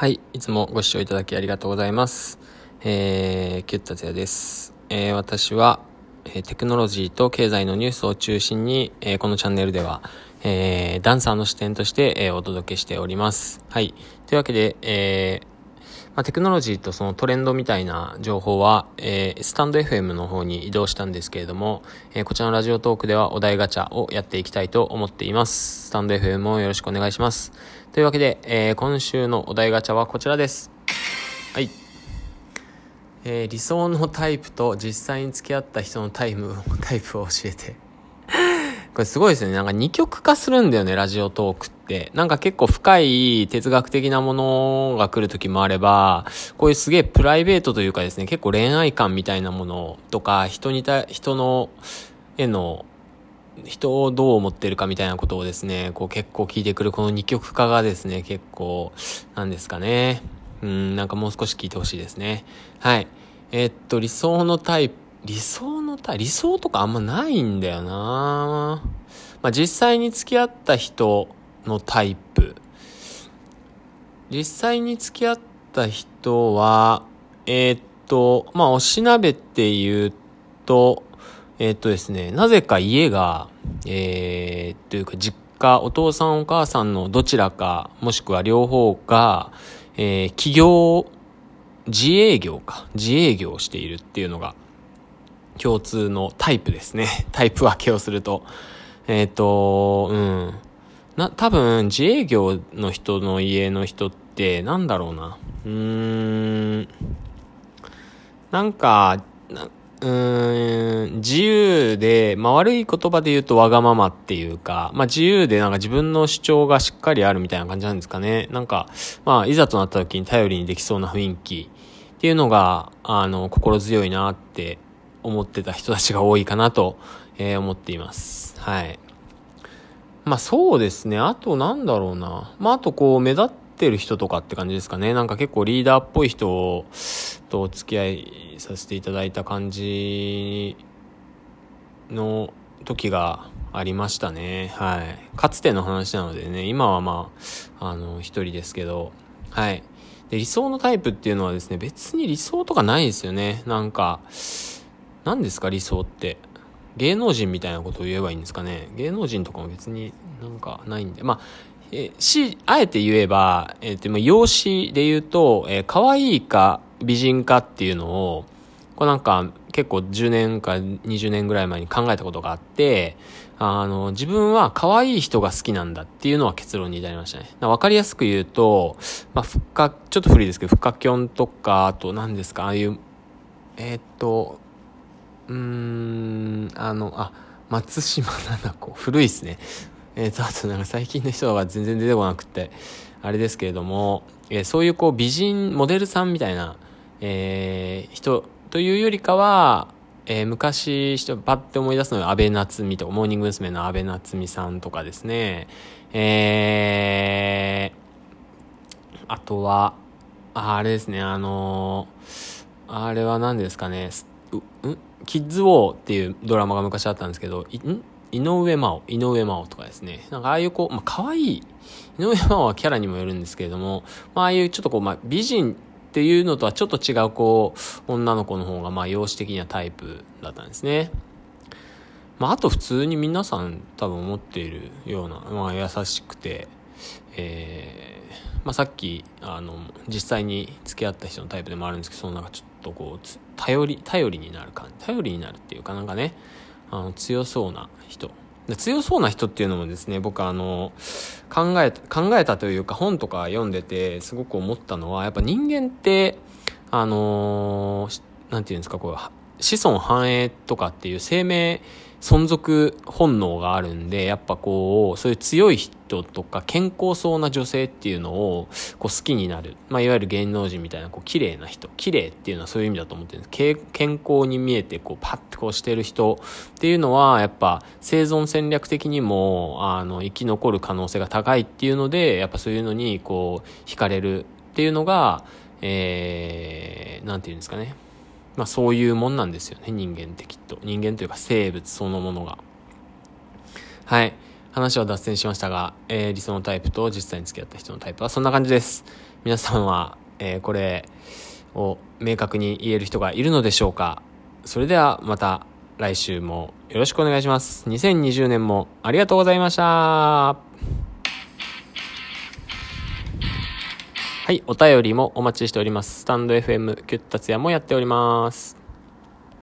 はい、いつもご視聴いただきありがとうございます。えー、キュッタツヤです。えー、私は、えテクノロジーと経済のニュースを中心に、えーこのチャンネルでは、えーダンサーの視点として、えお届けしております。はい。というわけで、えーまあ、テクノロジーとそのトレンドみたいな情報は、えースタンド FM の方に移動したんですけれども、えーこちらのラジオトークではお題ガチャをやっていきたいと思っています。スタンド FM もよろしくお願いします。というわけで、えー今週のお題ガチャはこちらです。はい。えー理想のタイプと実際に付き合った人のタイム、タイプを教えて。これすごいですよね。なんか二極化するんだよね、ラジオトークって。なんか結構深い哲学的なものが来る時もあれば、こういうすげえプライベートというかですね、結構恋愛感みたいなものとか、人にた、人の、への、人をどう思ってるかみたいなことをですね、こう結構聞いてくるこの二極化がですね、結構、なんですかね。うん、なんかもう少し聞いてほしいですね。はい。えーっと、理想のタイプ、理想のタイプ、理想とかあんまないんだよな。まあ、実際に付き合った人のタイプ。実際に付き合った人は、えーっと、まあ、おしなべって言うと、えーっとですね、なぜか家が、えー、というか実家、お父さんお母さんのどちらか、もしくは両方が、えー企業、自営業か、自営業をしているっていうのが、共通のタイプですね。タイプ分けをすると。えっ、と、うん。な、多分、自営業の人の家の人って、なんだろうな。うーん。なんか、なうーん、自由で、まあ悪い言葉で言うとわがままっていうか、まあ自由でなんか自分の主張がしっかりあるみたいな感じなんですかね。なんか、まあいざとなった時に頼りにできそうな雰囲気っていうのが、あの、心強いなって思ってた人たちが多いかなと、えー思っています。はい。まあそうですね。あとなんだろうな。まああとこう目立ってる人とかって感じですかね。なんか結構リーダーっぽい人とお付き合いさせていただいた感じの時がありましたね。はい。かつての話なのでね、今はまあ、あの、一人ですけど、はい。で、理想のタイプっていうのはですね、別に理想とかないですよね。なんか、何ですか理想って。芸能人みたいなことを言えばいいんですかね。芸能人とかも別になんかないんで。まあ、えし、あえて言えば、えー、でも容姿で言うと、えー可愛いか美人かっていうのを、これなんか結構10年か20年ぐらい前に考えたことがあって、あの、自分は可愛い人が好きなんだっていうのは結論に至りましたね。わかりやすく言うと、まあ、ふっか、ちょっと古いですけど、ふっかきょんとか、あと何ですか、ああいう、えーっと、うーん、あの、あ、松島奈々子。古いっすね。えーと、あとなんか最近の人が全然出てこなくて、あれですけれども、えーそういうこう美人、モデルさんみたいな、えー人というよりかは、えー昔、人パッて思い出すのは安倍夏美とか、モーニング娘。の安倍夏美さんとかですね、えー、あとは、あれですね、あのーあれは何ですかね、うんキッズウォーっていうドラマが昔あったんですけど、ん？井上真央、井上真央とかですね。なんかああいうこう、まあ可愛い、井上真央はキャラにもよるんですけれども、まあああいうちょっとこう、まあ美人っていうのとはちょっと違うこう、女の子の方がまあ容姿的にはタイプだったんですね。まああと普通に皆さん多分思っているような、まあ優しくて、えーまあ、さっきあの実際に付き合った人のタイプでもあるんですけどそのなんかちょっとこう頼り頼りになる感じ。頼りになるっていうかなんかねあの強そうな人。で強そうな人っていうのもですね僕あの考え考えたというか本とか読んでてすごく思ったのはやっぱ人間ってあのしなんていうんですかこう子孫繁栄とかっていう生命存続本能があるんで、やっぱこう、そういう強い人とか健康そうな女性っていうのをこう好きになる。まあ、いわゆる芸能人みたいなこう綺麗な人。綺麗っていうのはそういう意味だと思ってるんです。健康に見えてこうパッてこうしてる人っていうのはやっぱ生存戦略的にもあの生き残る可能性が高いっていうので、やっぱそういうのにこう惹かれるっていうのが、えー、なんていうんですかね。まあそういうもんなんですよね、人間ってきっと。人間というか生物そのものが。はい。話は脱線しましたが、えー理想のタイプと実際に付き合った人のタイプはそんな感じです。皆さんは、えー、これを明確に言える人がいるのでしょうかそれではまた来週もよろしくお願いします。2020年もありがとうございました。はい、お便りもお待ちしております。スタンド FM キュッタツヤもやっております。